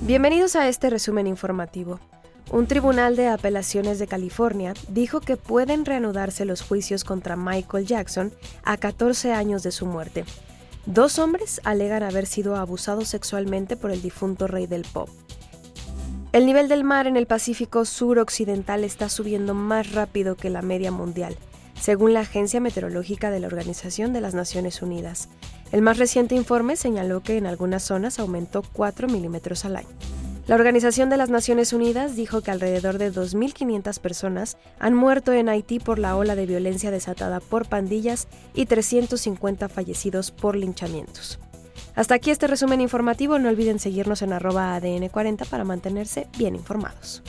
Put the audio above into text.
Bienvenidos a este resumen informativo. Un tribunal de apelaciones de California dijo que pueden reanudarse los juicios contra Michael Jackson a 14 años de su muerte. Dos hombres alegan haber sido abusados sexualmente por el difunto rey del pop. El nivel del mar en el Pacífico suroccidental está subiendo más rápido que la media mundial, según la Agencia Meteorológica de la Organización de las Naciones Unidas. El más reciente informe señaló que en algunas zonas aumentó 4 milímetros al año. La Organización de las Naciones Unidas dijo que alrededor de 2.500 personas han muerto en Haití por la ola de violencia desatada por pandillas y 350 fallecidos por linchamientos. Hasta aquí este resumen informativo, no olviden seguirnos en arroba ADN40 para mantenerse bien informados.